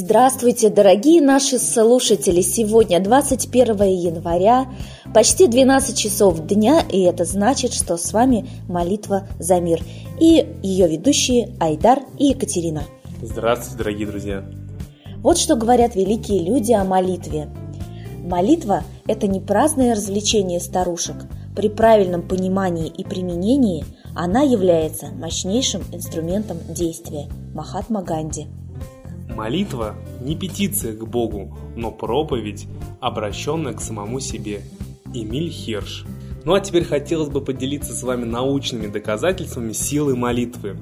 Здравствуйте, дорогие наши слушатели! Сегодня 21 января, почти 12 часов дня, и это значит, что с вами молитва за мир. И ее ведущие Айдар и Екатерина. Здравствуйте, дорогие друзья! Вот что говорят великие люди о молитве. Молитва – это не праздное развлечение старушек. При правильном понимании и применении она является мощнейшим инструментом действия. Махатма Ганди – Молитва не петиция к Богу, но проповедь, обращенная к самому себе. Эмиль Хирш. Ну а теперь хотелось бы поделиться с вами научными доказательствами силы молитвы.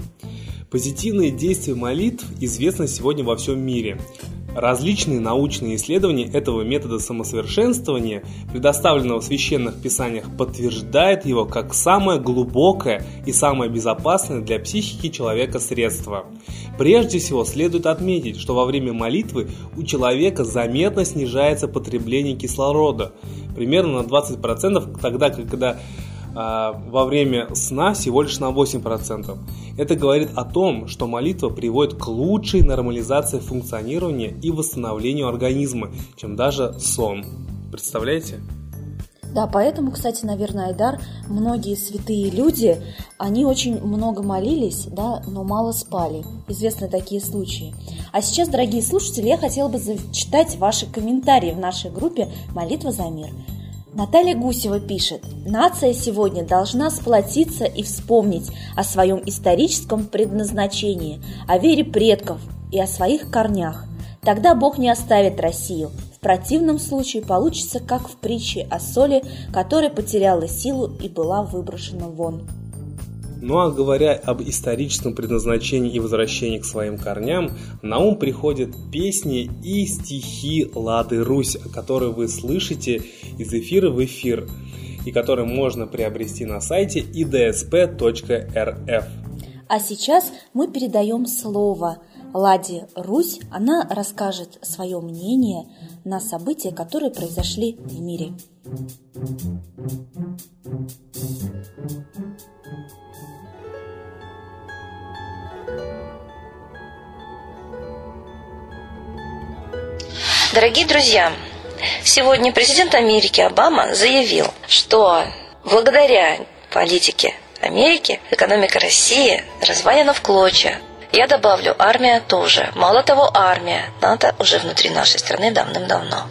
Позитивные действия молитв известны сегодня во всем мире. Различные научные исследования этого метода самосовершенствования, предоставленного в священных писаниях, подтверждают его как самое глубокое и самое безопасное для психики человека средство. Прежде всего следует отметить, что во время молитвы у человека заметно снижается потребление кислорода, примерно на 20%, тогда когда во время сна всего лишь на 8%. Это говорит о том, что молитва приводит к лучшей нормализации функционирования и восстановлению организма, чем даже сон. Представляете? Да, поэтому, кстати, наверное, Айдар, многие святые люди, они очень много молились, да, но мало спали. Известны такие случаи. А сейчас, дорогие слушатели, я хотела бы зачитать ваши комментарии в нашей группе «Молитва за мир». Наталья Гусева пишет, нация сегодня должна сплотиться и вспомнить о своем историческом предназначении, о вере предков и о своих корнях. Тогда Бог не оставит Россию. В противном случае получится, как в притче о соли, которая потеряла силу и была выброшена вон. Ну а говоря об историческом предназначении и возвращении к своим корням, на ум приходят песни и стихи Лады Русь, которые вы слышите из эфира в эфир, и которые можно приобрести на сайте idsp.rf. А сейчас мы передаем слово Ладе Русь. Она расскажет свое мнение на события, которые произошли в мире. Дорогие друзья, сегодня президент Америки Обама заявил, что благодаря политике Америки экономика России развалена в клочья. Я добавлю, армия тоже. Мало того, армия. НАТО уже внутри нашей страны давным-давно.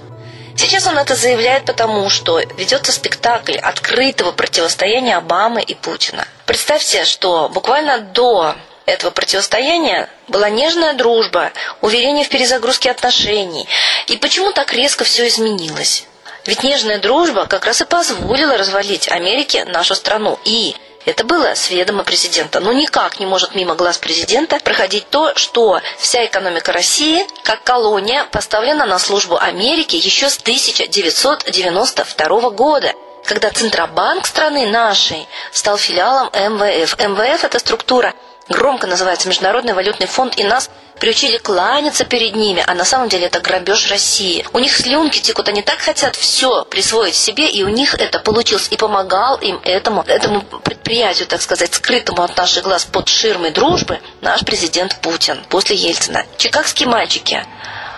Сейчас он это заявляет потому, что ведется спектакль открытого противостояния Обамы и Путина. Представьте, что буквально до этого противостояния была нежная дружба, уверение в перезагрузке отношений. И почему так резко все изменилось? Ведь нежная дружба как раз и позволила развалить Америке нашу страну. И это было с ведома президента. Но никак не может мимо глаз президента проходить то, что вся экономика России, как колония, поставлена на службу Америки еще с 1992 года когда Центробанк страны нашей стал филиалом МВФ. МВФ – это структура громко называется Международный валютный фонд, и нас приучили кланяться перед ними, а на самом деле это грабеж России. У них слюнки текут, они так хотят все присвоить себе, и у них это получилось, и помогал им этому, этому предприятию, так сказать, скрытому от наших глаз под ширмой дружбы, наш президент Путин после Ельцина. Чикагские мальчики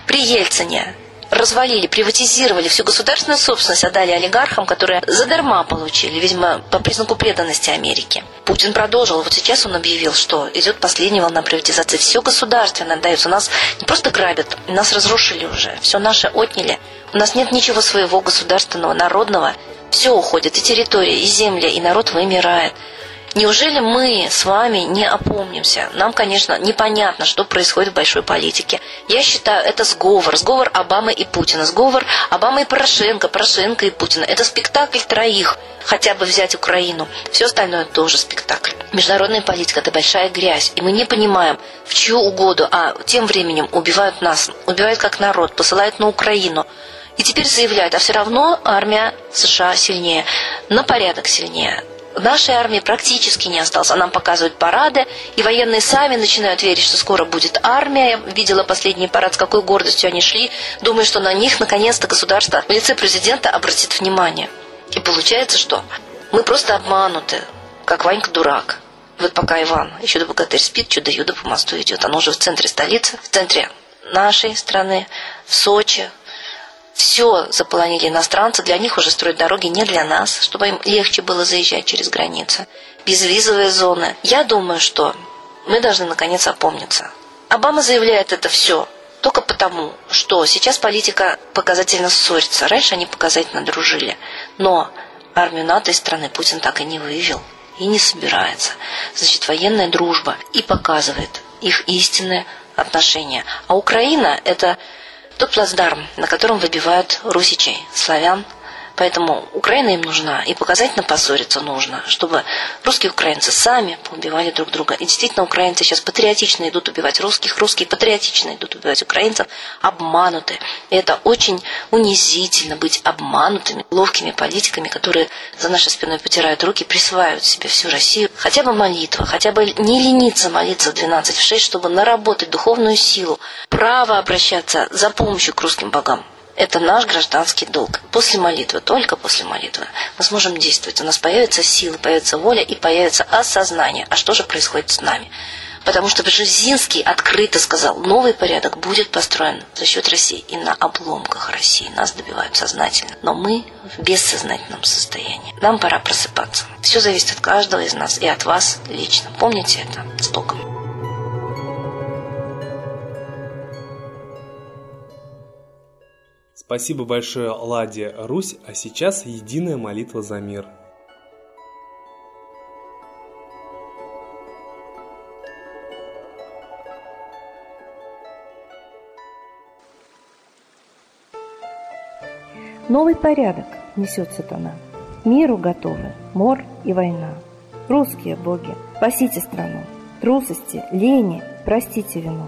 при Ельцине развалили, приватизировали всю государственную собственность, отдали олигархам, которые задарма получили, видимо, по признаку преданности Америке. Путин продолжил. Вот сейчас он объявил, что идет последняя волна приватизации. Все государственное отдается. Нас не просто грабят, нас разрушили уже. Все наше отняли. У нас нет ничего своего государственного, народного. Все уходит, и территория, и земля, и народ вымирает. Неужели мы с вами не опомнимся? Нам, конечно, непонятно, что происходит в большой политике. Я считаю, это сговор. Сговор Обамы и Путина. Сговор Обамы и Порошенко, Порошенко и Путина. Это спектакль троих. Хотя бы взять Украину. Все остальное тоже спектакль. Международная политика – это большая грязь. И мы не понимаем, в чью угоду. А тем временем убивают нас. Убивают как народ. Посылают на Украину. И теперь заявляют, а все равно армия США сильнее. На порядок сильнее нашей армии практически не осталось. А нам показывают парады, и военные сами начинают верить, что скоро будет армия. Я видела последний парад, с какой гордостью они шли, думая, что на них наконец-то государство в лице президента обратит внимание. И получается, что мы просто обмануты, как Ванька дурак. Вот пока Иван, еще до богатырь спит, чудо-юдо по мосту идет. Оно уже в центре столицы, в центре нашей страны, в Сочи, все заполонили иностранцы, для них уже строят дороги не для нас, чтобы им легче было заезжать через границы. Безвизовые зоны. Я думаю, что мы должны наконец опомниться. Обама заявляет это все только потому, что сейчас политика показательно ссорится. Раньше они показательно дружили. Но армию НАТО из страны Путин так и не вывел. И не собирается. Значит, военная дружба и показывает их истинное отношение. А Украина – это тот плацдарм, на котором выбивают русичей, славян, Поэтому Украина им нужна, и показательно поссориться нужно, чтобы русские украинцы сами поубивали друг друга. И действительно, украинцы сейчас патриотично идут убивать русских, русские патриотично идут убивать украинцев, обмануты. И это очень унизительно быть обманутыми, ловкими политиками, которые за нашей спиной потирают руки, присваивают себе всю Россию. Хотя бы молитва, хотя бы не лениться молиться в 12 в 6, чтобы наработать духовную силу, право обращаться за помощью к русским богам. Это наш гражданский долг. После молитвы, только после молитвы, мы сможем действовать. У нас появится сила, появится воля и появится осознание. А что же происходит с нами? Потому что Бжезинский открыто сказал, новый порядок будет построен за счет России и на обломках России. Нас добивают сознательно. Но мы в бессознательном состоянии. Нам пора просыпаться. Все зависит от каждого из нас и от вас лично. Помните это. С Богом. Спасибо большое, Ладе Русь, а сейчас единая молитва за мир. Новый порядок несет сатана. Миру готовы мор и война. Русские боги, спасите страну. Трусости, лени, простите вину.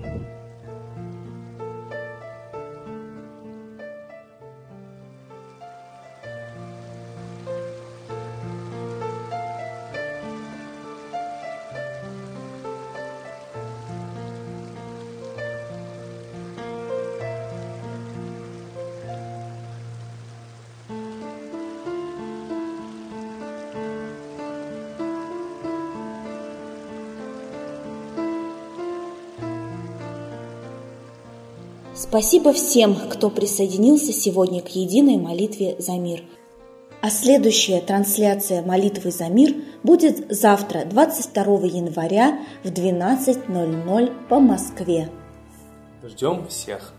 Спасибо всем, кто присоединился сегодня к единой молитве за мир. А следующая трансляция молитвы за мир будет завтра, 22 января в 12.00 по Москве. Ждем всех!